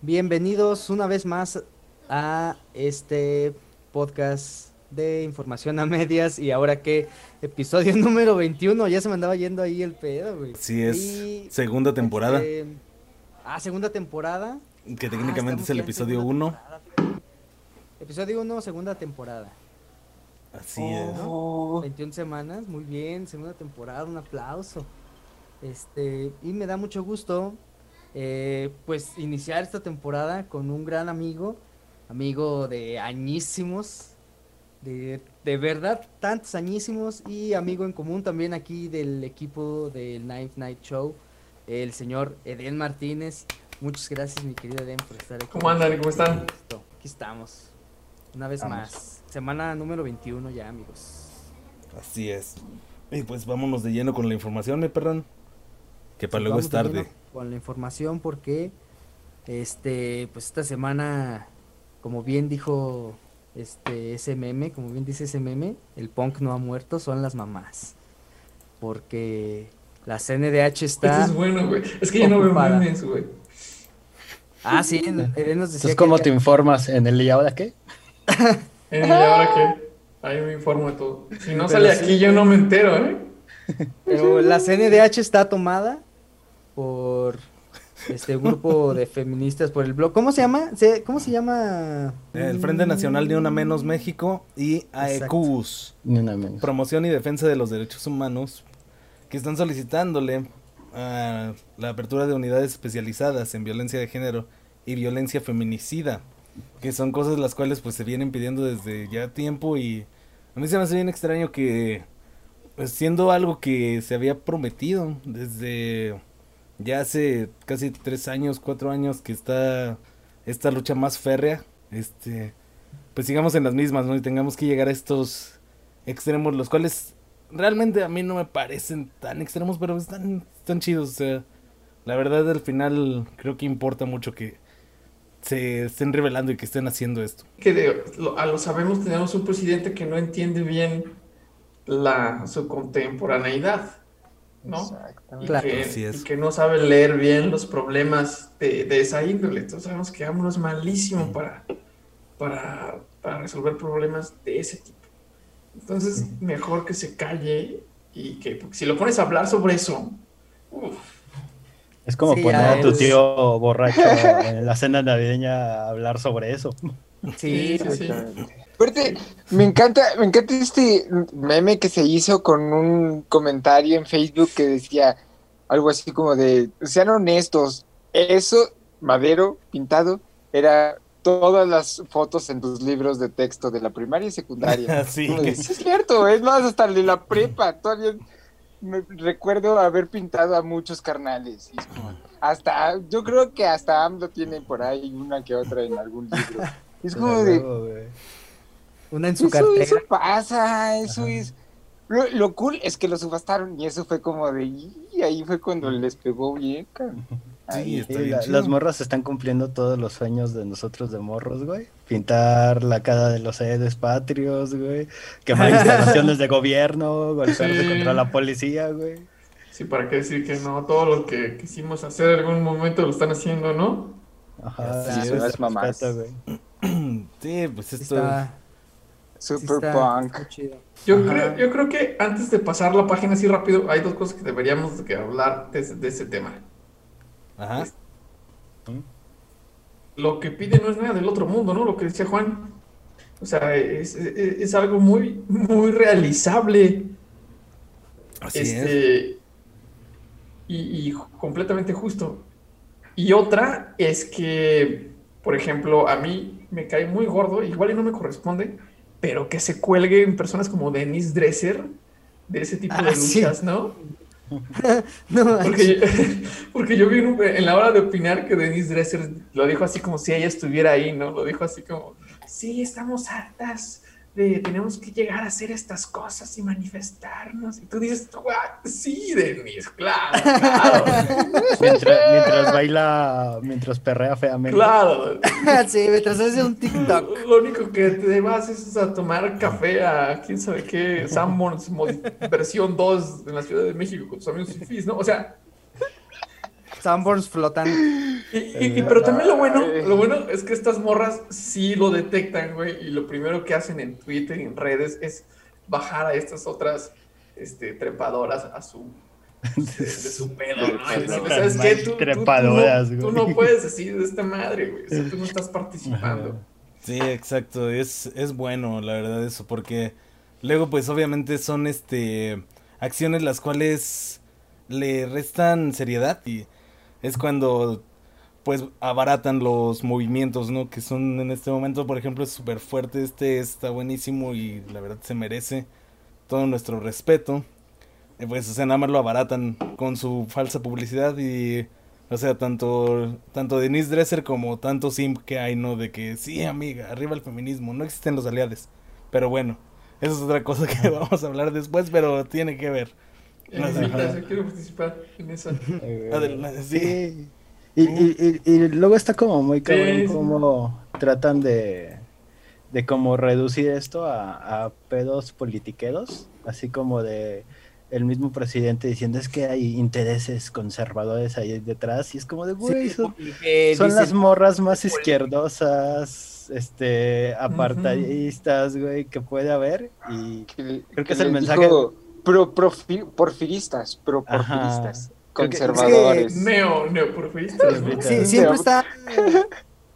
Bienvenidos una vez más a este podcast de información a medias y ahora que episodio número 21, ya se me andaba yendo ahí el pedo, güey. Sí, es segunda temporada. Este, ah, segunda temporada. Que técnicamente ah, es el episodio 1. Episodio 1, segunda temporada. Así es. 21 semanas, muy bien, segunda temporada, un aplauso. Este, y me da mucho gusto eh, pues iniciar esta temporada con un gran amigo, amigo de añísimos, de, de verdad tantos añísimos y amigo en común también aquí del equipo del Night Night Show, el señor Eden Martínez. Muchas gracias mi querido Eden por estar aquí. ¿Cómo andan? ¿Cómo están? Aquí estamos, una vez más. Semana número 21 ya amigos. Así es. Y pues vámonos de lleno con la información, me perran. Que para luego es tarde con la información porque este pues esta semana como bien dijo este ese meme, como bien dice ese meme, el punk no ha muerto, son las mamás. Porque la CNDH está es bueno, güey. Es que ya no veo memes, güey. Ah, sí, nos decía ¿cómo te informas? ¿En el y ahora qué? ¿En el y ahora qué? Ahí me informo de todo. Si no sale aquí, yo no me entero, ¿eh? Pero la CNDH está tomada por este grupo de feministas por el blog. ¿Cómo se llama? ¿Cómo se llama? El Frente Nacional de Una Menos México y AECUS. Promoción y Defensa de los Derechos Humanos, que están solicitándole a la apertura de unidades especializadas en violencia de género y violencia feminicida, que son cosas las cuales pues se vienen pidiendo desde ya tiempo y a mí se me hace bien extraño que pues, siendo algo que se había prometido desde ya hace casi tres años, cuatro años que está esta lucha más férrea, este, pues sigamos en las mismas, ¿no? Y tengamos que llegar a estos extremos, los cuales realmente a mí no me parecen tan extremos, pero están, están chidos, o sea, la verdad al final creo que importa mucho que se estén revelando y que estén haciendo esto. Que a lo sabemos, tenemos un presidente que no entiende bien la, su contemporaneidad. ¿No? Y, que, que, no sabe leer bien los problemas de, esa índole. Entonces sabemos que AMLO es malísimo para, para, resolver problemas de ese tipo. Entonces, mejor que se calle y que si lo pones a hablar sobre eso, es como poner a tu tío borracho en la cena navideña a hablar sobre eso. Sí, sí, sí me encanta, me encanta este meme que se hizo con un comentario en Facebook que decía algo así como de, sean honestos, eso, madero, pintado, era todas las fotos en tus libros de texto de la primaria y secundaria. sí. es cierto, es más, hasta de la prepa, todavía me recuerdo haber pintado a muchos carnales. hasta, yo creo que hasta AMLO tiene por ahí una que otra en algún libro. Es como de... Una en su cartera. Eso pasa, eso es. Lo, cool es que lo subastaron y eso fue como de. Y ahí fue cuando les pegó bien, Sí, las morras están cumpliendo todos los sueños de nosotros de morros, güey. Pintar la cara de los Edes patrios, güey. Quemar instalaciones de gobierno, golpearse contra la policía, güey. Sí, para qué decir que no, todo lo que quisimos hacer en algún momento lo están haciendo, ¿no? Ajá, sí, eso es mamás. sí, pues esto. Super punk. Yo creo, yo creo que antes de pasar la página así rápido, hay dos cosas que deberíamos que hablar de, ese tema. Ajá. Lo que pide no es nada del otro mundo, ¿no? Lo que decía Juan. O sea, es, algo muy, muy realizable. Así este, Y, y completamente justo. Y otra es que, por ejemplo, a mí me cae muy gordo, igual y no me corresponde, pero que se cuelgue en personas como Denise Dresser de ese tipo de ah, luchas, ¿no? no porque, porque, yo vi en la hora de opinar que Denise Dresser lo dijo así como si ella estuviera ahí, ¿no? Lo dijo así como, sí, estamos hartas tenemos que llegar a hacer estas cosas y manifestarnos. Y tú dices, sí, Denis, claro, claro. mientras, baila, mientras perrea feamente. Claro. sí, mientras hace un TikTok. Lo único que te vas es a tomar café a quién sabe qué, Sanborns versión 2 en la Ciudad de México con tus amigos fifís, ¿no? O sea... Sanborns flotan. Y, pero también lo bueno, lo bueno es que estas morras sí lo detectan, güey, y lo primero que hacen en Twitter y en redes es bajar a estas otras este, trepadoras a su de, su pedo, ¿no? ¿Sabes qué? Tú, Trepadoras, tú, no, puedes decir de esta madre, güey. O tú no estás participando. Sí, exacto. Es, es bueno, la verdad, eso, porque luego, pues, obviamente son este acciones las cuales le restan seriedad y es cuando pues abaratan los movimientos, ¿no? Que son en este momento, por ejemplo, súper fuerte, este está buenísimo y la verdad se merece todo nuestro respeto. pues, o sea, nada más lo abaratan con su falsa publicidad y, o sea, tanto, tanto Denise Dresser como tanto Simp que hay, ¿no? De que, sí, amiga, arriba el feminismo, no existen los aliados. Pero bueno, eso es otra cosa que vamos a hablar después, pero tiene que ver. Eh, quiero participar en eso. sí. Y, y, y, luego está como muy cabrón como tratan de, de como reducir esto a, a pedos politiqueros, así como de el mismo presidente diciendo es que hay intereses conservadores ahí detrás y es como de güey son, las morras más izquierdosas este apartadistas güey que puede haber y creo que, es el mensaje pro, porfiristas pro porfiristas conservadores neo neoporfiristas sí, siempre está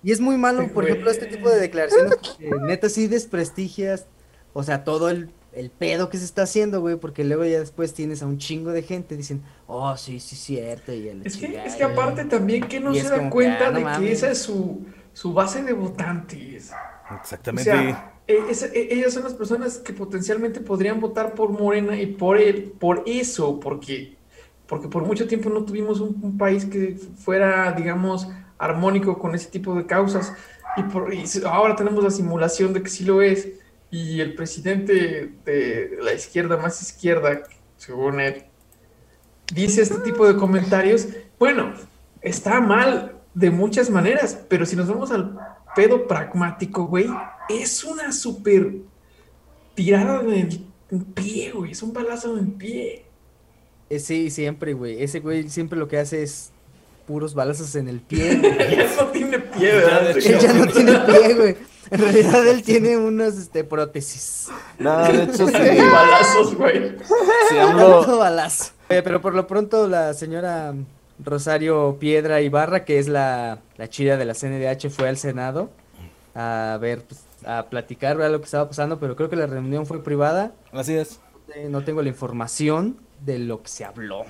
y es muy malo por ejemplo este tipo de declaraciones que neta sí desprestigias o sea todo el el pedo que se está haciendo, güey, porque luego ya después tienes a un chingo de gente diciendo, oh, sí, sí, cierto. Y el es, que, es que aparte también que no se da cuenta ah, de que esa es su, su, base de votantes. Exactamente. O sea, e, e, ellas son las personas que potencialmente podrían votar por Morena y por él, por eso, porque, porque por mucho tiempo no tuvimos un, país que fuera, digamos, armónico con ese tipo de causas. Y, por, y ahora tenemos la simulación de que sí lo es. Y el presidente de la izquierda más izquierda, según él, dice este tipo de comentarios, bueno, está mal de muchas maneras, pero si nos vamos al pedo pragmático, güey, es una súper tirada en el pie, güey, es un balazo en el pie. Eh, sí, siempre, güey. Ese güey siempre lo que hace es puros balazos en el pie. ya no tiene pie, ¿verdad? Él ya no tiene pie, güey. En realidad él tiene unos este, prótesis. No, de hecho sí. balazos, güey. Sí, hablo... balazo. pero por lo pronto la señora Rosario Piedra Ibarra, que es la, la chida de la CNDH, fue al Senado a ver, pues, a platicar lo que estaba pasando, pero creo que la reunión fue privada. Así es. No tengo la información de lo que se habló.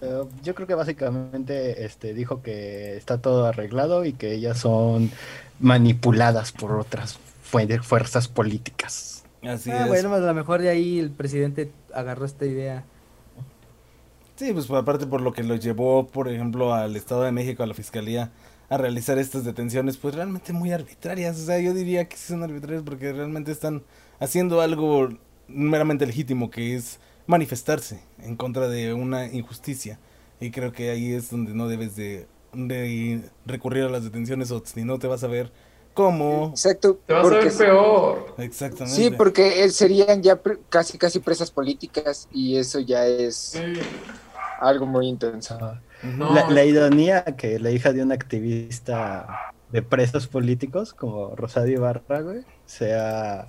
Eh, yo creo que básicamente este dijo que está todo arreglado y que ellas son manipuladas por otras fuerzas políticas. Así ah, Bueno, a lo mejor de ahí el presidente agarró esta idea. Sí, pues aparte por lo que lo llevó, por ejemplo, al Estado de México, a la Fiscalía, a realizar estas detenciones, pues realmente muy arbitrarias. O sea, yo diría que sí son arbitrarias porque realmente están haciendo algo meramente legítimo, que es manifestarse en contra de una injusticia. Y creo que ahí es donde no debes de, recurrir a las detenciones o si no te vas a ver como... Exacto. Te vas a ver peor. Exactamente. Sí, porque eh, serían ya casi casi presas políticas y eso ya es algo muy intenso. La, ironía que la hija de un activista de presos políticos como Rosario Ibarra, sea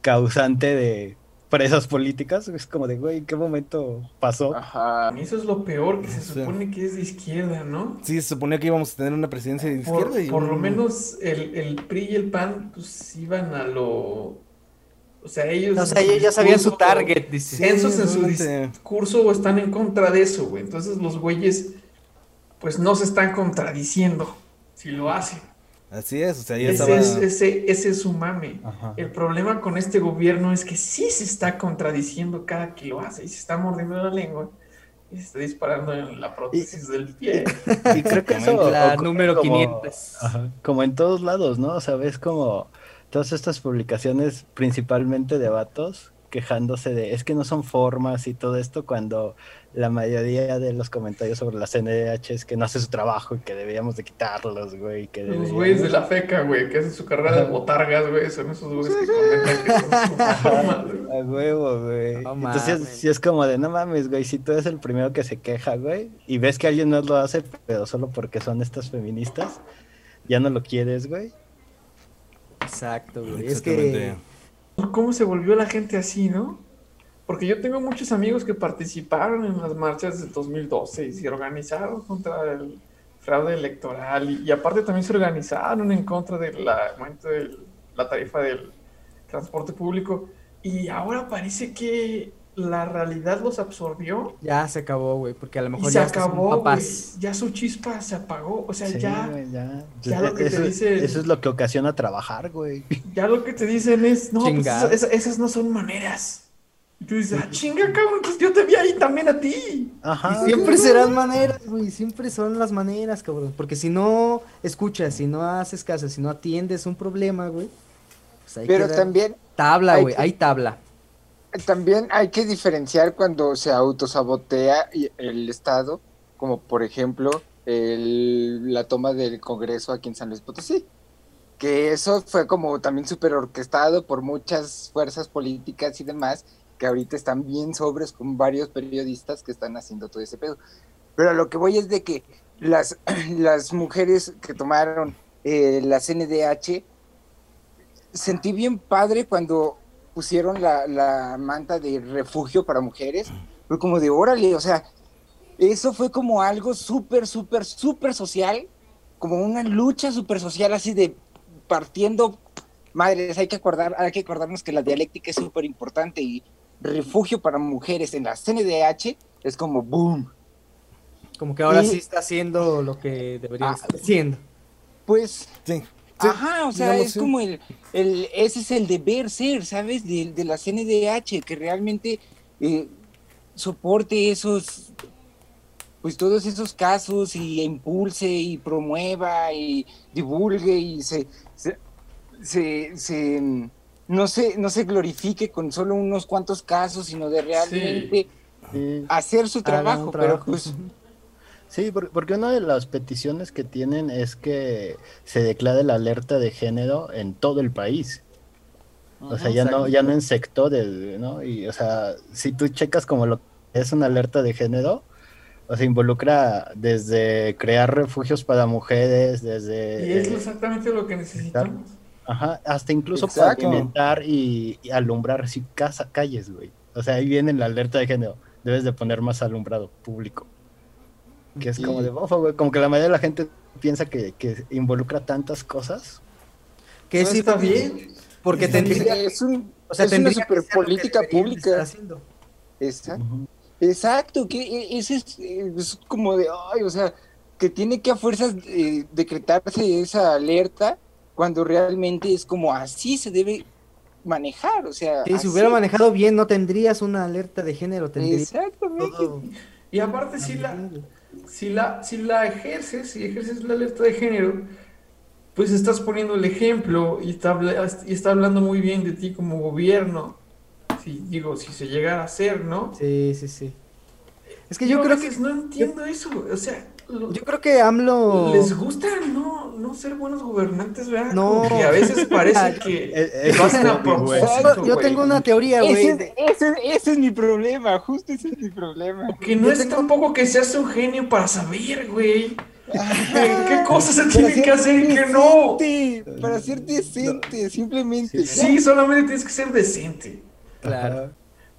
causante de presas políticas. Es como de, güey, ¿en qué momento pasó? Ajá. Eso es lo peor, que se supone que es de izquierda, ¿no? Sí, se suponía que íbamos a tener una presidencia de izquierda. y por lo menos el, el, PRI y el PAN, pues iban a lo. O sea, ellos. O sea, ellos ya sabían su target, dice. en su discurso están en contra de eso, güey. Entonces los güeyes, pues no se están contradiciendo si lo hacen. Así es, o sea, ya ese, es, ese, ese, es su mame. El problema con este gobierno es que sí se está contradiciendo cada que lo hace y se está mordiendo la lengua y se está disparando en la prótesis del pie. Y creo que eso... La número 500. como en todos lados, ¿no? O sea, ves como todas estas publicaciones, principalmente de vatos, quejándose de es que no son formas y todo esto cuando la mayoría de los comentarios sobre la CNDH es que no hace su trabajo y que deberíamos de quitarlos, güey. Que Los güeyes de la feca, güey, que hacen su carrera de botargas, güey, son esos güeyes que comentan que son. A huevo, güey. Entonces, si es como de, no mames, güey, si tú eres el primero que se queja, güey, y ves que alguien no lo hace, pero solo porque son estas feministas, ya no lo quieres, güey. Exacto, güey. Es que... ¿Cómo se volvió la gente así, no? Porque yo tengo muchos amigos que participaron en las marchas del 2012 y se organizaron contra el fraude electoral y, aparte también se organizaron en contra del aumento de la tarifa del transporte público y ahora parece que la realidad los absorbió. Ya se acabó, güey, porque a lo mejor se ya acabó, güey. Ya su chispa se apagó, o sea, ya, ya. lo que eso, te dicen. Eso es lo que ocasiona trabajar, güey. Ya lo que te dicen es, no, pues esas no son maneras. Y tú dices, ah, chinga, cabrón, pues yo te vi ahí también a ti. Ajá. Y siempre serán maneras, güey, siempre son las maneras, cabrón. Porque si no escuchas, si no haces caso, si no atiendes un problema, güey. Pues hay Pero también. Tabla, güey, hay tabla. También hay que diferenciar cuando se autosabotea el Estado, como por ejemplo el, la toma del Congreso aquí en San Luis Potosí que eso fue como también súper orquestado por muchas fuerzas políticas y demás, que ahorita están bien sobres con varios periodistas que están haciendo todo ese pedo. Pero lo que voy es de que las, las mujeres que tomaron eh, la CNDH, sentí bien padre cuando pusieron la, la manta de refugio para mujeres, fue como de órale, o sea, eso fue como algo súper, súper, súper social, como una lucha súper social así de partiendo madres, hay que acordar, hay que acordarnos que la dialéctica es súper importante y refugio para mujeres en la CNDH es como boom. Como que ahora sí está haciendo lo que debería ah, estar haciendo. Pues, sí, ajá, o sea, es como el, el, ese es el deber ser, ¿sabes? De, de la CNDH, que realmente eh, soporte esos, pues todos esos casos y impulse y promueva y divulgue y se, se, se no se, no se glorifique con solo unos cuantos casos, sino de realmente hacer su trabajo, pero pues... Sí, porque una de las peticiones que tienen es que se declare la alerta de género en todo el país. O sea, ya no, ya no en sectores, ¿no? Y, o sea, si tú checas como lo que es una alerta de género, o sea, involucra desde crear refugios para mujeres, desde... Y es exactamente lo que necesitamos. Ajá, hasta incluso para alimentar y, alumbrar así casa, calles, güey. O sea, ahí viene la alerta de género. Debes de poner más alumbrado público. Que es como de bofo, güey. Como que la mayoría de la gente piensa que, involucra tantas cosas. Que sí está bien. Porque tendría... Es, un, o sea, una super política pública. Exacto. Exacto, que e, ese es, como de, ay, o sea, que tiene que a fuerzas eh, decretarse esa alerta cuando realmente es como así se debe manejar, o sea. Si se hubiera manejado bien, no tendrías una alerta de género, tendrías Exactamente. Y aparte, si la, si la, si la ejerces, si ejerces la alerta de género, pues estás poniendo el ejemplo y está, y está hablando muy bien de ti como gobierno. Si, digo, si se llegara a hacer, ¿no? Sí, sí, sí. Es que yo creo que. No entiendo eso, o sea yo creo que AMLO. Les gusta no, no ser buenos gobernantes, ¿verdad? No. que a veces parece que lo hacen a propósito. Yo tengo una teoría, güey. Ese, ese, es mi problema, justo ese es mi problema. Que no es tampoco que seas un genio para saber, güey. ¿Qué cosas se tienen que hacer y qué no? Para ser decente, simplemente. Sí, solamente tienes que ser decente. Claro.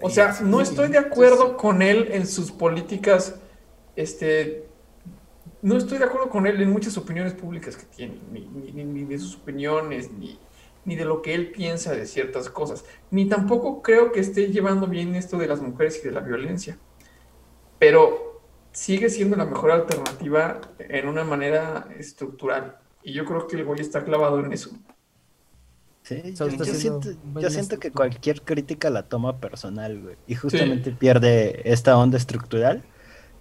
O sea, no estoy de acuerdo con él en sus políticas este, no estoy de acuerdo con él en muchas opiniones públicas que tiene, ni, de sus opiniones, ni, ni, de lo que él piensa de ciertas cosas, ni tampoco creo que esté llevando bien esto de las mujeres y de la violencia. Pero sigue siendo la mejor alternativa en una manera estructural. Y yo creo que el güey está clavado en eso. Sí, yo, siento, que cualquier crítica la toma personal, güey. Y justamente pierde esta onda estructural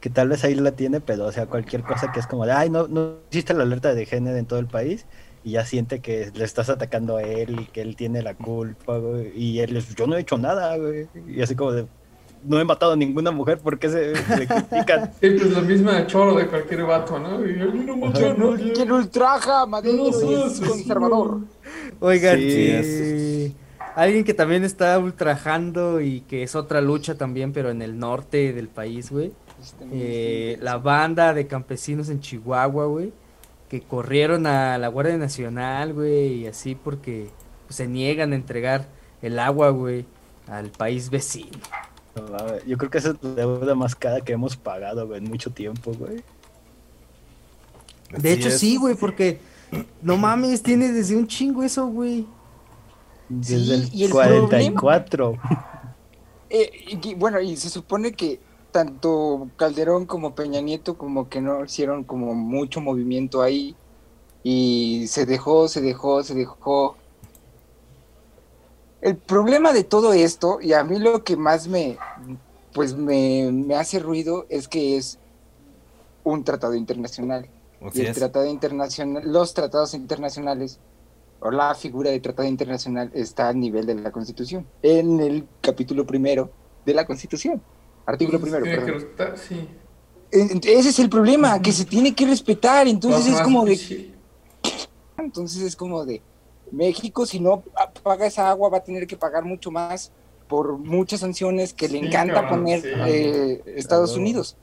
que tal vez ahí la tiene, pero o sea, cualquier cosa que es como de, ay, no, no existe la alerta de género en todo el país y ya siente que le estás atacando a él y que él tiene la culpa, güey. Y él es, yo no he hecho nada, güey. Y así como de, no he matado a ninguna mujer, ¿por qué se, critican? Sí, pues la misma choro de cualquier vato, ¿no? Y él no nadie. ¿Quién ultraja, Madero, es conservador. Oigan, sí, alguien que también está ultrajando y que es otra lucha también, pero en el norte del país, güey. Este, eh, la banda de campesinos en Chihuahua, güey que corrieron a la Guardia Nacional, güey, y así porque pues, se niegan a entregar el agua, güey, al país vecino. yo creo que esa es la deuda más cara que hemos pagado, güey, en mucho tiempo, güey. De hecho, sí, güey, porque no mames, tiene desde un chingo eso, güey. Desde el, 44. Eh, bueno, y se supone que tanto Calderón como Peña Nieto como que no hicieron como mucho movimiento ahí y se dejó, se dejó, se dejó. El problema de todo esto, y a mí lo que más me, pues me, hace ruido es que es un tratado internacional. y el tratado internacional, los tratados internacionales, o la figura de tratado internacional está a nivel de la Constitución, en el capítulo primero de la Constitución. Artículo primero. Sí, Ese es el problema, que se tiene que respetar. Entonces es como de. Entonces es como de. México, si no paga esa agua, va a tener que pagar mucho más por muchas sanciones que le encanta poner eh, Estados Unidos.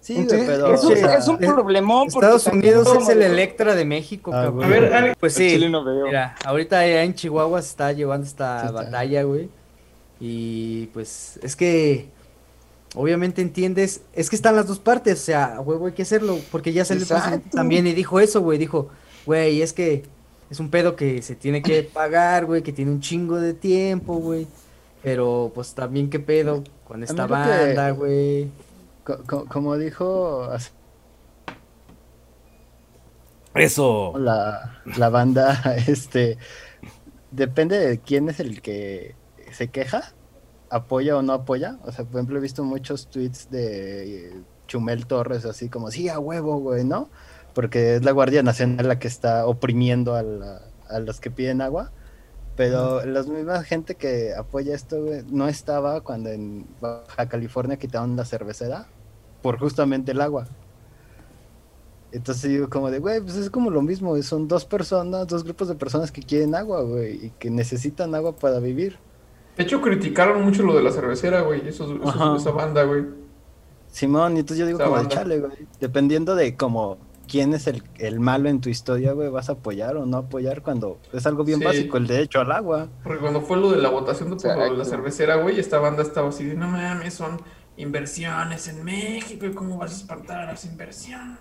Sí, pero es, un, problemón. Estados Unidos es el Electra de México. Ah, a ver, pues sí. Mira, ahorita en Chihuahua se está llevando esta batalla, güey. Y pues es que obviamente entiendes, es que están las dos partes, o sea, huevo hay que hacerlo, porque ya salió también y dijo eso, güey, dijo, güey, es que es un pedo que se tiene que pagar, güey, que tiene un chingo de tiempo, güey, pero pues también qué pedo con esta banda, güey. como dijo... Eso. La, la banda, este, depende de quién es el que se queja apoya o no apoya. O sea, por ejemplo, he visto muchos tweets de Chumel Torres, así como, sí, a huevo, güey, ¿no? Porque es la Guardia Nacional la que está oprimiendo a, a los que piden agua. Pero la misma gente que apoya esto, güey, no estaba cuando en Baja California quitaron la cervecera por justamente el agua. Entonces digo como de, güey, pues es como lo mismo, son dos personas, dos grupos de personas que quieren agua, güey, y que necesitan agua para vivir. De hecho, criticaron mucho lo de la cervecera, güey, eso, esa banda, güey. Simón, y entonces yo digo como de chale, güey. Dependiendo de como quién es el, el, malo en tu historia, güey, vas a apoyar o no apoyar cuando es algo bien básico, el derecho al agua. Porque cuando fue lo de la votación de, por lo de la cervecera, güey, esta banda estaba así de, no mames, son inversiones en México, ¿y cómo vas a espantar las inversiones?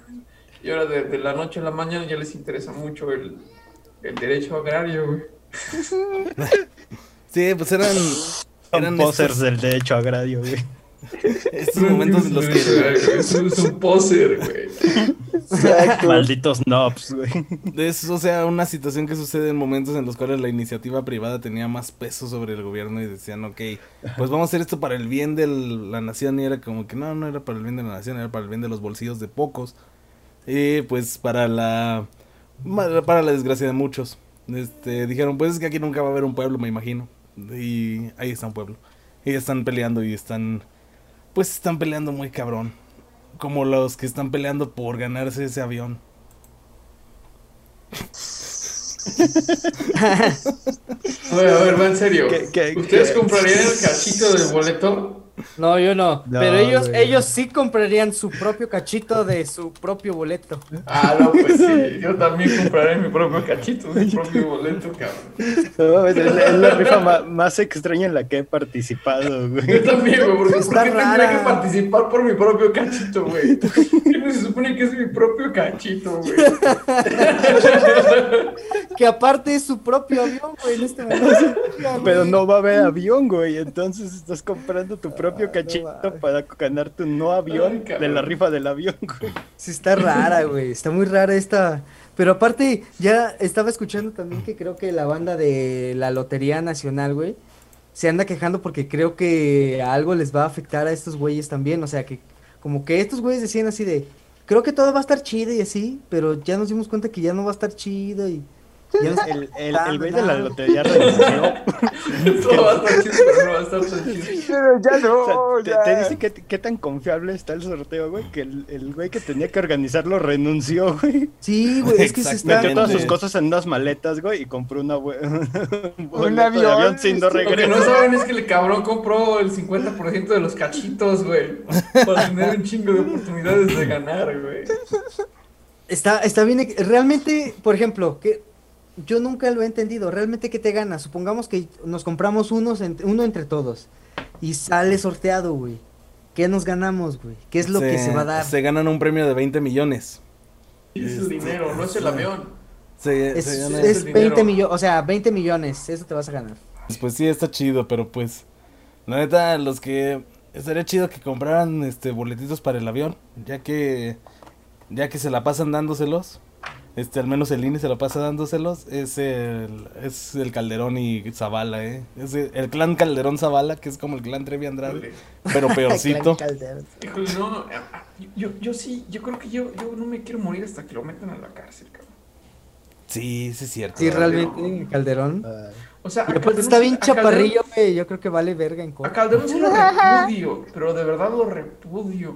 Y ahora de, la noche a la mañana ya les interesa mucho el, el derecho agrario, güey. Sí, pues eran. eran posers del derecho agrario, güey. Estos momentos en los que. Es un poser, güey. Malditos knobs, güey. Es, o sea, una situación que sucede en momentos en los cuales la iniciativa privada tenía más peso sobre el gobierno y decían, ok, pues vamos a hacer esto para el bien de la nación. Y era como que no, no era para el bien de la nación, era para el bien de los bolsillos de pocos. Y pues para la. Para la desgracia de muchos. Este, dijeron, pues es que aquí nunca va a haber un pueblo, me imagino. Y ahí está un pueblo. Y están peleando y están. Pues están peleando muy cabrón. Como los que están peleando por ganarse ese avión. a ver, a ver, va en serio. ¿Ustedes comprarían el cachito del boleto? No, yo no. pero ellos, ellos sí comprarían su propio cachito de su propio boleto. Ah, no, pues sí. Yo también compraré mi propio cachito, mi propio boleto, cabrón. es, la, rifa más, extraña en la que he participado, güey. Yo también, güey, porque Está ¿por qué tendría que participar por mi propio cachito, güey? Se supone que es mi propio cachito, güey. que aparte es su propio avión, güey, en este momento. Pero no va a haber avión, güey. Entonces estás comprando tu propio ah, cachito para ganar tu no avión de la rifa del avión, güey. Sí, está rara, güey. Está muy rara esta. Pero aparte, ya estaba escuchando también que creo que la banda de la Lotería Nacional, güey, se anda quejando porque creo que algo les va a afectar a estos güeyes también. O sea, que como que estos güeyes decían así de, creo que todo va a estar chido y así, pero ya nos dimos cuenta que ya no va a estar chido y El, el, el güey de la lotería renunció. Esto va a estar chido, pero no va a estar chido. Pero ya no, O sea, ya. te, te dice que, qué tan confiable está el sorteo, güey, que el, el güey que tenía que organizarlo renunció, güey. Sí, güey, es que se está... Metió todas sus cosas en unas maletas, güey, y compró una bue- un boleto de avión. sin no Lo que regreso. no saben es que el cabrón compró el 50% de los cachitos, güey. Para tener un chingo de oportunidades de ganar, güey. Está, está bien. Realmente, por ejemplo, que yo nunca lo he entendido. Realmente, ¿qué te gana? Supongamos que nos compramos unos uno entre todos y sale sorteado, güey. ¿Qué nos ganamos, güey? ¿Qué es lo que se va a dar? Se ganan un premio de 20 millones. Es el dinero, no es el avión. Se, Es, se gana- es el 20 dinero. millones, o sea, 20 millones, eso te vas a ganar. Pues sí, está chido, pero pues. La neta, los que. Estaría chido que compraran este boletitos para el avión. Ya que. Ya que se la pasan dándoselos. Este, al menos el INE se la pasa dándoselos. Es el. Es el Calderón y Zavala, eh. Es el, el clan Calderón Zavala, que es como el clan Trevi Andrade. Pero peorcito. Híjole, no, no, ah, ah, yo, yo sí, yo creo que yo, yo no me quiero morir hasta que lo metan a la cárcel, cabrón. Sí, sí es cierto. Sí, realmente, Calderón. Ay, O sea, pues Calderón está bien a Calderón- chaparrillo, güey. Yo creo que vale verga en A. Calderón sí lo repudio, pero de verdad lo repudio.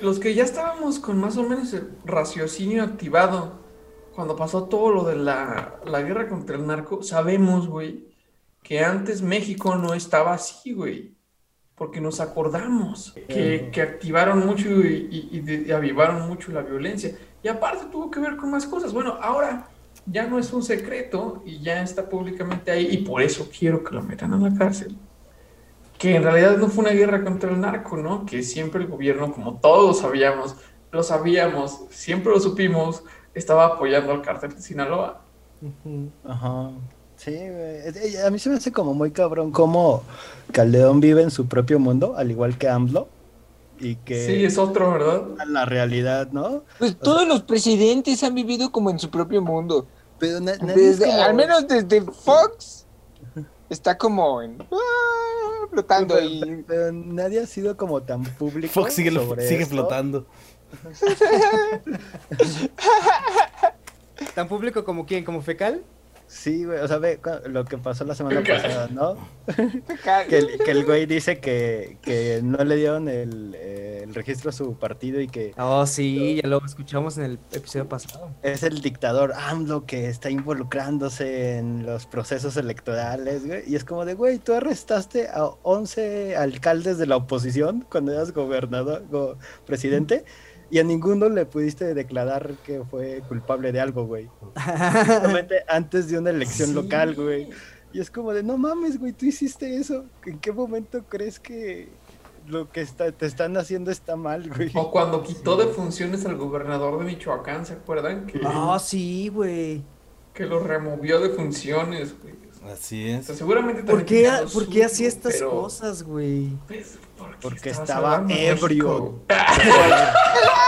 Los que ya estábamos con más o menos el raciocinio activado cuando pasó todo lo de la, la guerra contra el narco, sabemos, güey, que antes México no estaba así, güey. Porque nos acordamos que, que activaron mucho y, y- y de- y avivaron mucho la violencia. Y aparte tuvo que ver con más cosas. Bueno, ahora ya no es un secreto y ya está públicamente ahí y por eso quiero que lo metan a la cárcel que en realidad no fue una guerra contra el narco, ¿no? Que siempre el gobierno, como todos sabíamos, lo sabíamos, siempre lo supimos, estaba apoyando al cártel de Sinaloa. Ajá. Sí, A mí se me hace como muy cabrón cómo Calderón vive en su propio mundo, al igual que AMLO. Y que Sí, es otro, ¿verdad? la realidad, ¿no? Pues todos los presidentes han vivido como en su propio mundo. Pero Desde- como- Al menos desde Fox está como en ah, flotando pero, y pero nadie ha sido como tan público. Fox sigue, sobre sigue esto. flotando. ¿Tan público como quién? ¿Como fecal? Sí, güey, o sea, ve lo que pasó la semana pasada, ¿no? Que el, que el güey dice que, que no le dieron el, eh, el registro a su partido y que Oh, sí, ya lo escuchamos en el episodio pasado. es el dictador AMLO que está involucrándose en los procesos electorales, güey. Y es como de, güey, tú arrestaste a 11 alcaldes de la oposición cuando eras gobernador, go- presidente, y a ninguno le pudiste declarar que fue culpable de algo, güey. Justamente antes de una elección Sí. local, güey. Y es como de, no mames, güey, tú hiciste eso. ¿En qué momento crees que lo que está, te están haciendo está mal, güey? O cuando quitó de funciones al gobernador de Michoacán, ¿se acuerdan? Que, Oh, sí, güey. que lo removió de funciones, güey. Así O es. sea, seguramente ¿Por qué, tenía lo ¿por qué suyo, hacía estas pero, cosas, güey? pues, porque, Porque estaba ebrio.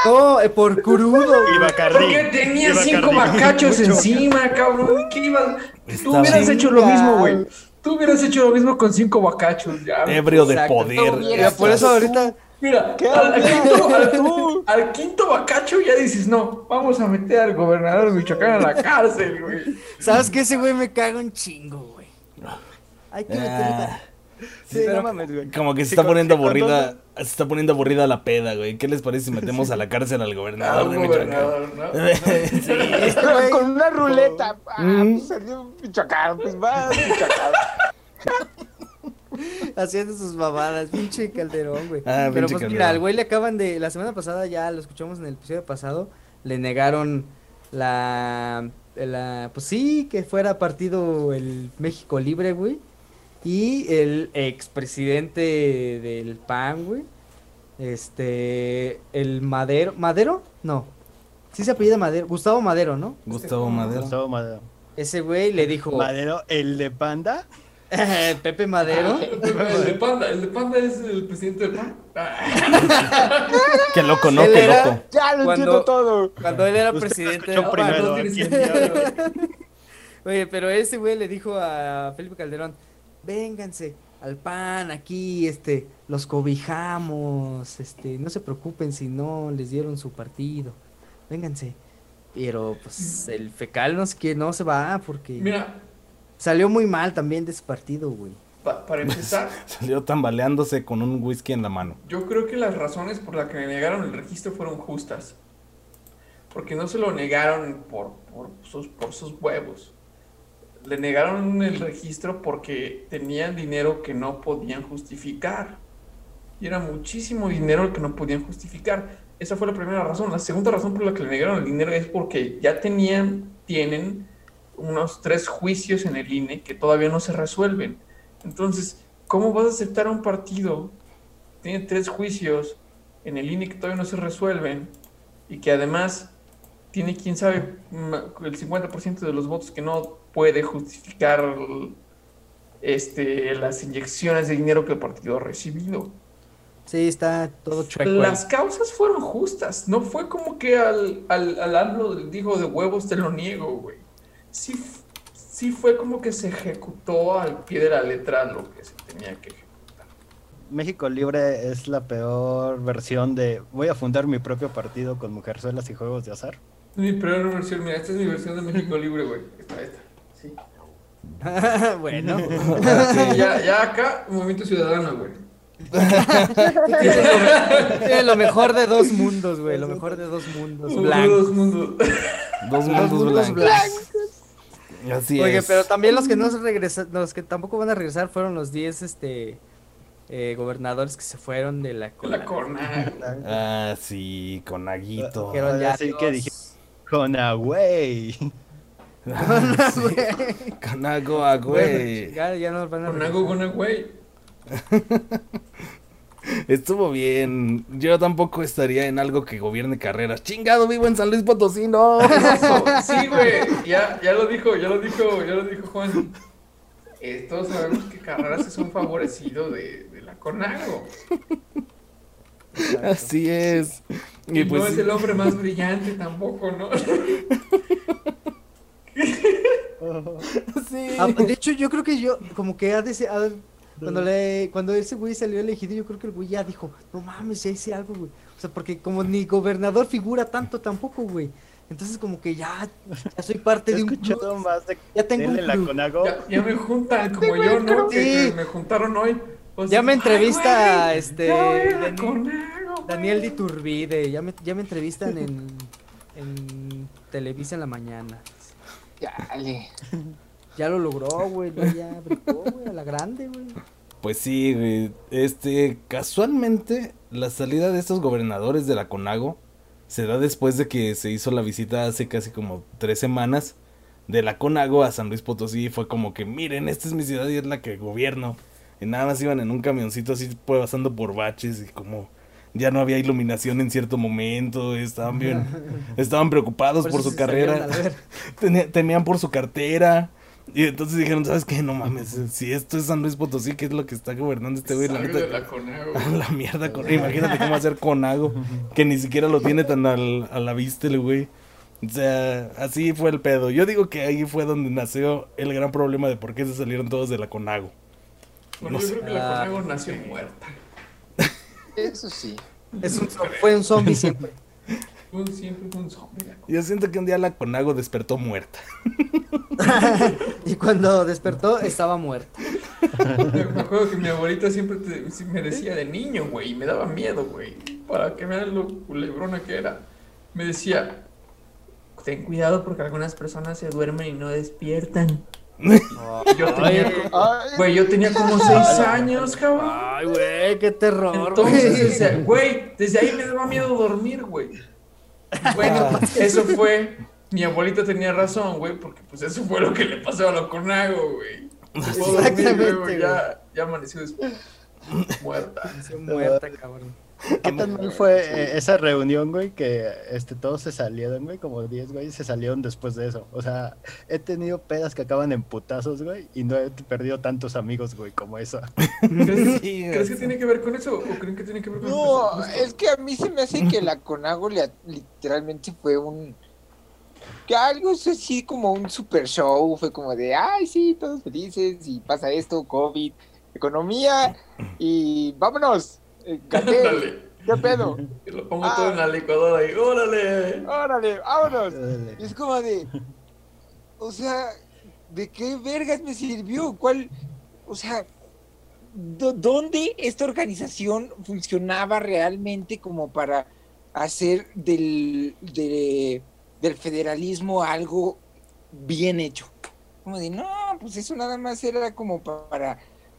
No, eh, por crudo. Y Bacardí. Porque tenía cinco Mucho. encima, cabrón. ¿Qué ibas? Tú hubieras hecho lo mismo, güey. Tú hubieras hecho lo mismo con cinco bacachos, ya. Ebrio de poder. No por eso ahorita Mira, ¿Qué al, al quinto, al- tú? al quinto bacacho ya dices, no, vamos a meter al gobernador de Michoacán a la cárcel, güey. ¿Sabes qué? Ese güey me caga un chingo, güey. Hay que meterle... Ah, Sí, no mames, güey. como que se Sí, está poniendo aburrida. Se está poniendo aburrida la peda, güey. ¿Qué les parece si metemos a la cárcel al Al gobernador de Michoacán? gobernador, ¿no? Sí. Este güey- con una ruleta. Ah, Mm. pues salió Michoacán, pues va a Michoacán. haciendo sus babadas, pinche Calderón, güey. Ah, Pero pues mira, al güey le acaban de, la semana pasada ya lo escuchamos en el episodio pasado, le negaron la, la, pues sí, que fuera partido el México Libre, güey. Y el expresidente del PAN, güey. Este, el Madero, ¿Madero? No. Sí se apellida Madero, Gustavo Madero, ¿no? Gustavo Madero. Gustavo Madero. Ese güey le dijo, Madero, el de Panda. Pepe Madero. El de Panda, el de Panda es el presidente del PAN. Qué loco, ¿no? Él Qué era- loco. Ya lo Cuando- entiendo todo. Cuando él era Usted lo presidente del PAN, primero, ¿no? tiene en sentido. Oye, pero ese güey le dijo a Felipe Calderón, vénganse al PAN aquí, este, los cobijamos, este, no se preocupen si no les dieron su partido, vénganse. Pero pues el fecal no es que no se va porque Mira, salió muy mal también de ese partido, güey. para empezar, salió tambaleándose con un whisky en la mano. Yo creo que las razones por las que le negaron el registro fueron justas. Porque no se lo negaron por, por, sus, por sus huevos. Le negaron el registro porque tenían dinero que no podían justificar. Y era muchísimo dinero el que no podían justificar. Esa fue la primera razón. La segunda razón por la que le negaron el dinero es porque ya tenían, tienen unos tres juicios en el INE que todavía no se resuelven. Entonces, ¿cómo vas a aceptar a un partido que tiene tres juicios en el INE que todavía no se resuelven y que además tiene, quién sabe, el 50% de los votos que no puede justificar este, las inyecciones de dinero que el partido ha recibido? Sí, está todo chueco. Las causas fueron justas. No fue como que al, al, al dijo de huevos te lo niego, güey. Sí, sí fue como que se ejecutó al pie de la letra lo que se tenía que ejecutar. México Libre es la peor versión de voy a fundar mi propio partido con mujerzuelas y juegos de azar. Mi peor versión, mira, esta es mi versión de México Libre, güey. Esta, esta. Sí. bueno. ya, ya acá, Movimiento Ciudadano, güey. Tiene lo mejor de dos mundos, güey. Lo mejor de dos mundos. Blancos. Dos mundos. Dos mundos, blancos. Así Oye, pero también los que no regresan, los que tampoco van a regresar fueron los 10 este eh, gobernadores que se fueron de la Cona. Ah, sí, Conaguito. Ah, ya sí que dije Conagüey. Conagua, güey. Ya, ya nos van a Conago, Conagüey. Estuvo bien. Yo tampoco estaría en algo que gobierne carreras. Chingado, vivo en San Luis Potosí, no. Sí, güey. Ya, ya lo dijo, ya lo dijo, ya lo dijo Juan. Eh, todos sabemos que Carreras es un favorecido de, de la Conago. Así es. Y, pues, no es el hombre más brillante tampoco, ¿no? sí. Ah, de hecho, yo creo que yo, como que ha, de, cuando, le, cuando ese güey salió elegido, yo creo que el güey ya dijo, no mames, ya hice algo, güey. O sea, porque como ni gobernador figura tanto tampoco, güey. Entonces como que ya, ya soy parte de un club. Más de ya tengo un club. Ya, ya, me juntan como yo, ¿no? Que, me juntaron hoy. ya me entrevista este Daniel, Daniel Diturbide, ya me, ya me entrevistan en, en Televisa en la mañana. Dale. Ya lo logró, güey. Ya brincó, güey, a la grande, güey. Pues sí, güey. Este, casualmente, la salida de estos gobernadores de la CONAGO se da después de que se hizo la visita hace casi como tres semanas de la CONAGO a San Luis Potosí. Fue como que, miren, esta es mi ciudad y es la que gobierno. Y nada más iban en un camioncito así, pues, pasando por baches y como ya no había iluminación en cierto momento, estaban bien, estaban preocupados por, su carrera, tenían por su cartera, y entonces dijeron, ¿sabes qué? No mames, si esto es San Luis Potosí, ¿qué es lo que está gobernando este güey? La, la mierda, con, imagínate cómo hacer Conago, que ni siquiera lo tiene tan al, a la vista el güey. O sea, así fue el pedo. Yo digo que ahí fue donde nació el gran problema de por qué se salieron todos de la Conago. Bueno, yo creo que la Conago nació muerta. Eso sí. Es un, fue un zombie siempre. siempre un zombie. Yo siento que un día la Conago despertó muerta. y cuando despertó, estaba muerta. Me acuerdo que mi abuelita siempre me decía de niño, güey, y me daba miedo, güey. Para que vean lo culebrona que era. Me decía, ten cuidado porque algunas personas se duermen y no despiertan. yo tenía, güey, yo tenía como seis años, cabrón. Ay, güey, qué terror. Entonces, güey, desde ahí me daba miedo dormir, güey. Bueno, eso fue. Mi abuelita tenía razón, güey, porque pues eso fue lo que le pasó a la Conago, güey. Exactamente. ya, ya amaneció después. Muerta. Amaneció muerta, cabrón. ¿Qué tan mal fue eh, esa reunión, güey? Que este, todos se salieron, güey, como 10, güey, se salieron después de eso. O sea, he tenido pedas que acaban en putazos, güey, y no he perdido tantos amigos, güey, como eso. ¿Crees, que tiene que ver con eso? ¿O creen que tiene que ver con eso? No, es que a mí se me hace que la Conago literalmente fue un. Que algo así como un super show, fue como de, ay, sí, todos felices, y pasa esto, COVID, economía, y vámonos. Eh, ¿Qué pedo? lo pongo todo en la licuadora y ¡órale! ¡Órale! ¡Vámonos! Es como de. O sea, ¿de qué vergas me sirvió? ¿Cuál? O sea, ¿dónde esta organización funcionaba realmente como para hacer del, del federalismo algo bien hecho? Como de, no, pues eso nada más era como para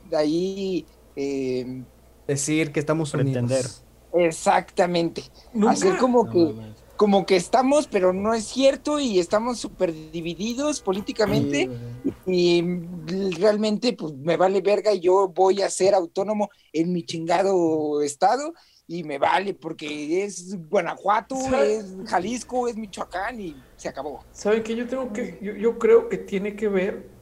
de ahí eh, decir que estamos unidos. Exactamente. Hacer como que como que estamos, pero no es cierto y estamos súper divididos políticamente y realmente pues me vale verga y yo voy a ser autónomo en mi chingado estado y me vale porque es Guanajuato, es Jalisco, es Michoacán y se acabó. ¿Saben que yo tengo que, yo, yo creo que tiene que ver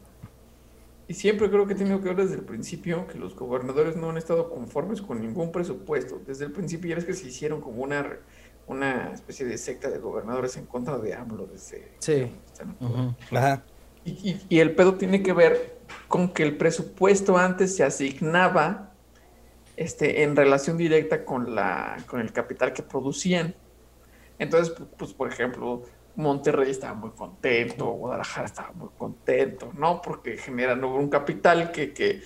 y siempre creo que he tenido que ver desde el principio que los gobernadores no han estado conformes con ningún presupuesto. Desde el principio ya es que se hicieron como una, una especie de secta de gobernadores en contra de AMLO. Desde, sí. Y, y, el pedo tiene que ver con que el presupuesto antes se asignaba este, en relación directa con, la, con el capital que producían. Entonces, pues, por ejemplo, Monterrey estaba muy contento, Guadalajara estaba muy contento, ¿no? Porque generan un capital que, que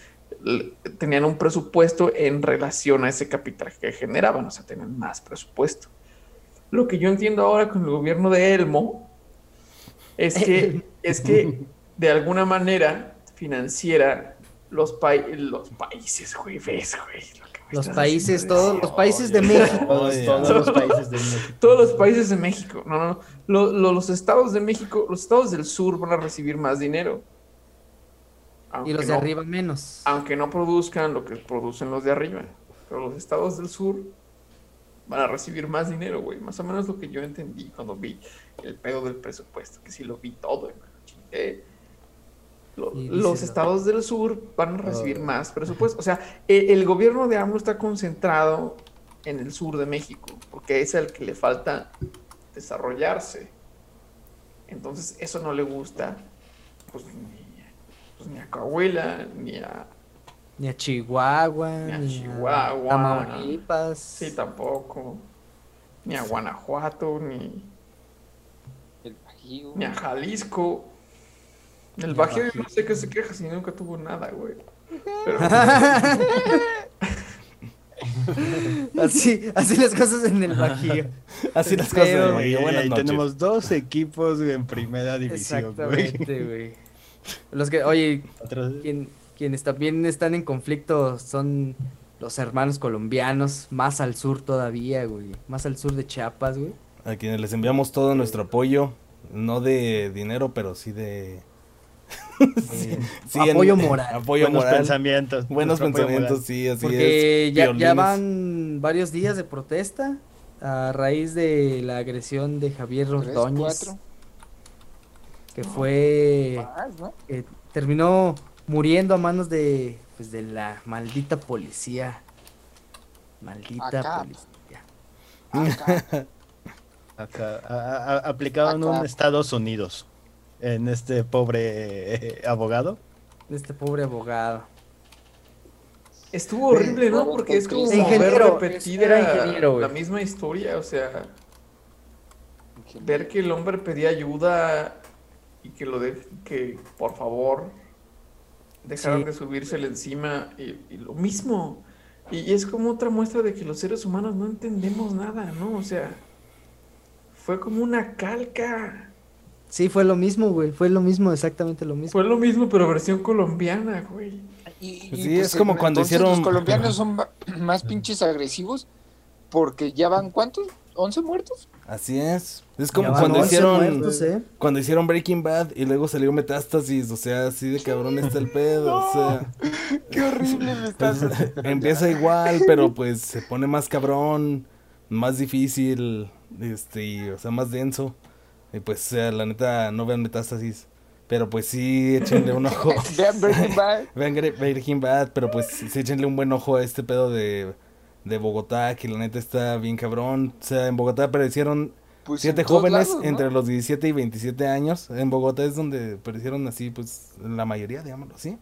tenían un presupuesto en relación a ese capital que generaban, o sea, tenían más presupuesto. Lo que yo entiendo ahora con el gobierno de Elmo es que, es que de alguna manera financiera los, los países, güey, ves, güey, los países, todos los países de México. Todos, los países de México. Todos los países de México. No, no, no. Los, estados de México, los estados del sur van a recibir más dinero. y los de arriba menos. Aunque no produzcan lo que producen los de arriba. Pero los estados del sur van a recibir más dinero, güey. Más o menos lo que yo entendí cuando vi el pedo del presupuesto. Que sí lo vi todo, eh, los estados del sur van a recibir más presupuesto. O sea, e, el, gobierno de AMLO está concentrado en el sur de México, porque es el que le falta desarrollarse. Entonces, eso no le gusta pues, ni, pues, ni a Coahuila, ni a... Ni a Chihuahua, ni a Chihuahua, Tamaulipas. Sí, tampoco. Ni a Guanajuato, ni... Ni a Jalisco. El Bajío no sé qué se queja si nunca tuvo nada, güey. así, así las cosas en el Bajío. Así las cosas en el Bajío. Buenas Tenemos dos equipos en primera división, Exactamente, güey. Los que, oye, quienes también están en conflicto son los hermanos colombianos, más al sur todavía, güey. Más al sur de Chiapas, güey. A quienes les enviamos todo nuestro apoyo, no de dinero, pero sí de apoyo moral. Apoyo Buenos moral. pensamientos. Buenos pensamientos, sí, así Porque Ya, ya van varios días de protesta a raíz de la agresión de Javier Ordóñez. Que fue. que terminó muriendo a manos de. Pues de la maldita policía. Maldita policía. Acá. Acá. aplicado en un Estados Unidos en este pobre eh, abogado. Este pobre abogado. Estuvo horrible, ¿no? Porque es como ver repetida la misma historia, o sea, ver que el hombre pedía ayuda y que lo de que por favor dejaran de subírsele encima y, lo mismo. y, es como otra muestra de que los seres humanos no entendemos nada, ¿no? O sea, fue como una calca. Sí, fue lo mismo, güey. Fue lo mismo, exactamente lo mismo. Fue lo mismo, pero versión colombiana, güey. Y, pues sí, pues, es como cuando hicieron. Los colombianos son más pinches agresivos porque ya van, ¿cuántos? ¿11 muertos? Así es. Es como cuando hicieron. ¿eh? Cuando hicieron Breaking Bad y luego salió Metástasis. O sea, así de cabrón está el pedo. o sea. Qué horrible pues, Empieza igual, pero pues se pone más cabrón, más difícil. Este, o sea, más denso. Y pues, la neta, no vean metástasis. Pero pues sí, échenle un ojo. vean Breaking Bad. vean Breaking Bad, pero pues sí, échenle un buen ojo a este pedo de, de Bogotá, que la neta está bien cabrón. O sea, en Bogotá aparecieron pues siete jóvenes entre los 17 y 27 años. En Bogotá es donde aparecieron así, pues, la mayoría, digámoslo así.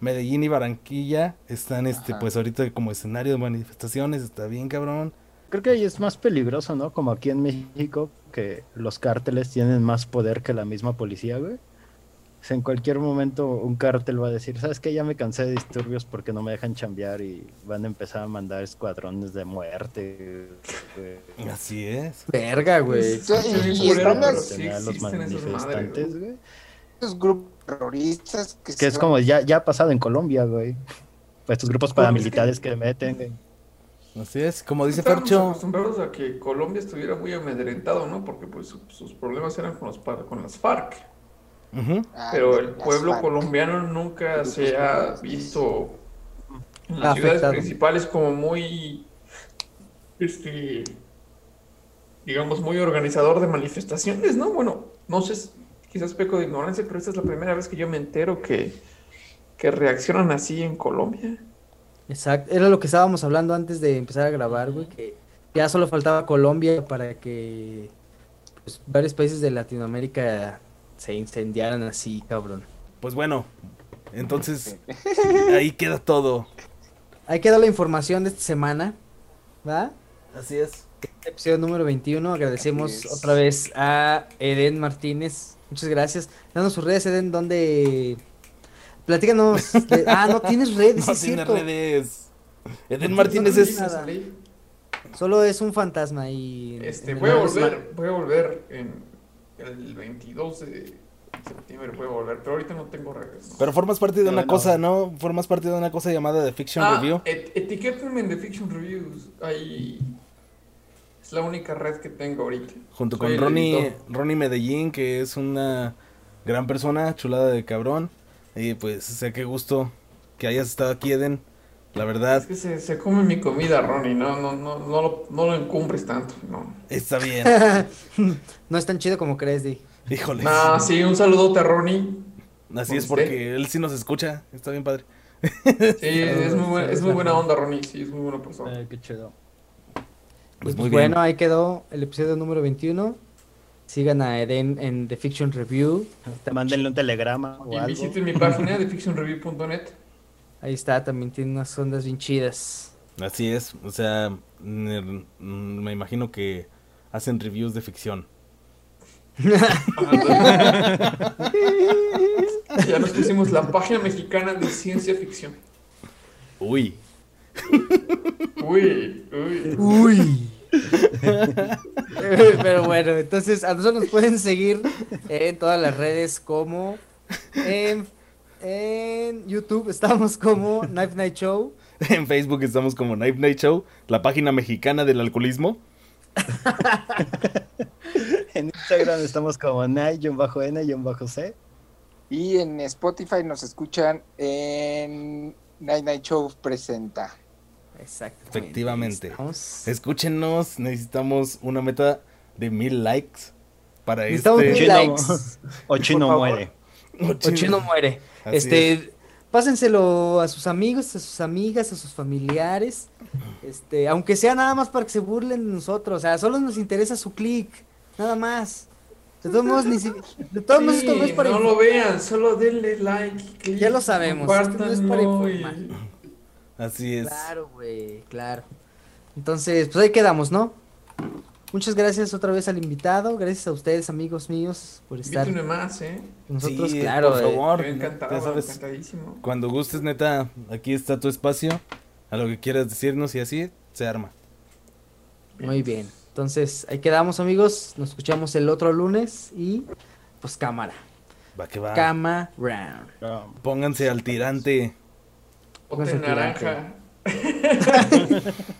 Medellín y Barranquilla están, este, pues, ahorita como escenario de manifestaciones, está bien cabrón. Creo que ahí es más peligroso, ¿no? Como aquí en México, que los cárteles tienen más poder que la misma policía, güey. O sea, en cualquier momento un cártel va a decir, ¿sabes qué? Ya me cansé de disturbios porque no me dejan chambear y van a empezar a mandar escuadrones de muerte. Así es. Verga, güey. y, están los manifestantes, güey. Esos grupos terroristas que, es como ya, ya ha pasado en Colombia, güey. Estos grupos paramilitares que meten, güey. Así es, como dice Percho. acostumbrados a que Colombia estuviera muy amedrentado, ¿no? Porque pues sus problemas eran con, los, con las FARC. Ah, Pero el pueblo colombiano nunca se ha visto en las ciudades principales como muy, este, digamos, muy organizador de manifestaciones, ¿no? Bueno, no sé, quizás peco de ignorancia, pero esta es la primera vez que yo me entero que, que reaccionan así en Colombia. Exacto, era lo que estábamos hablando antes de empezar a grabar, güey, que ya solo faltaba Colombia para que pues, varios países de Latinoamérica se incendiaran así, cabrón. Pues bueno, entonces ahí queda todo. Ahí queda la información de esta semana, ¿va? Así es. Episodio número 21, agradecemos otra vez a Eden Martínez. Muchas gracias. Danos sus redes, Eden, donde Platícanos. ah, no tienes redes, no tiene redes. Eden Martínez es. Solo es un fantasma y. Este, voy a volver, voy a volver en el 22 de septiembre voy a volver, pero ahorita no tengo redes. Pero formas parte de una cosa, ¿no? Formas parte de una cosa llamada The Fiction ah, Review. Et etiquétenme en The Fiction Reviews. Ahí es la única red que tengo ahorita. Junto con Ronnie, Ronnie Medellín, que es una gran persona, chulada de cabrón. Y pues, sé qué gusto que hayas estado aquí, Eden. La verdad. Es que se, se come mi comida, Ronnie. No, no, no, no, lo, no lo encumbres tanto. No. Está bien. no es tan chido como crees, Di. Híjole. Ah, sí, un saludote a Ronnie. Así es porque él sí nos escucha. Está bien padre. Sí, es muy, buena, es muy buena onda, Ronnie. Sí, es muy buena persona. Eh, qué chido. Pues, muy bueno, ahí quedó el episodio número 21. Sigan a Eden en The Fiction Review. Te Mándenle un telegrama o y visiten mi página de fictionreview.net. Ahí está, también tiene unas ondas bien chidas. Así es, o sea, me imagino que hacen reviews de ficción. ya nos pusimos la página mexicana de ciencia ficción. Uy. Uy, uy. Uy. Pero bueno, entonces a nosotros nos pueden seguir en todas las redes como en, YouTube estamos como Knife Night Show. En Facebook estamos como Knife Night Show, la página mexicana del alcoholismo. en Instagram estamos como Night-N-C. Y en Spotify nos escuchan en Night Night Show Presenta. Exacto. Efectivamente. Escúchenos, necesitamos una meta de mil likes para este. Mil likes. Ochino muere. Ochino muere. este, pásenselo a sus amigos, a sus amigas, a sus familiares. Este, aunque sea nada más para que se burlen de nosotros. O sea, solo nos interesa su clic. Nada más. De todos modos, ni si... de todos modos esto no es para No lo vean, solo denle like. ya lo sabemos. Esto no es para informar. Así es. Claro, güey, claro. Entonces, pues ahí quedamos, ¿no? Muchas gracias otra vez al invitado, gracias a ustedes, amigos míos, por estar. Invítame más, ¿eh? Nosotros, claro. Por favor, encantado, sabes, encantadísimo. Cuando gustes, neta, aquí está tu espacio. A lo que quieras decirnos y así se arma. Muy bien. Entonces, ahí quedamos, amigos. Nos escuchamos el otro lunes y pues cámara. Va que va. Cama round. Pónganse al tirante. Ponte naranja.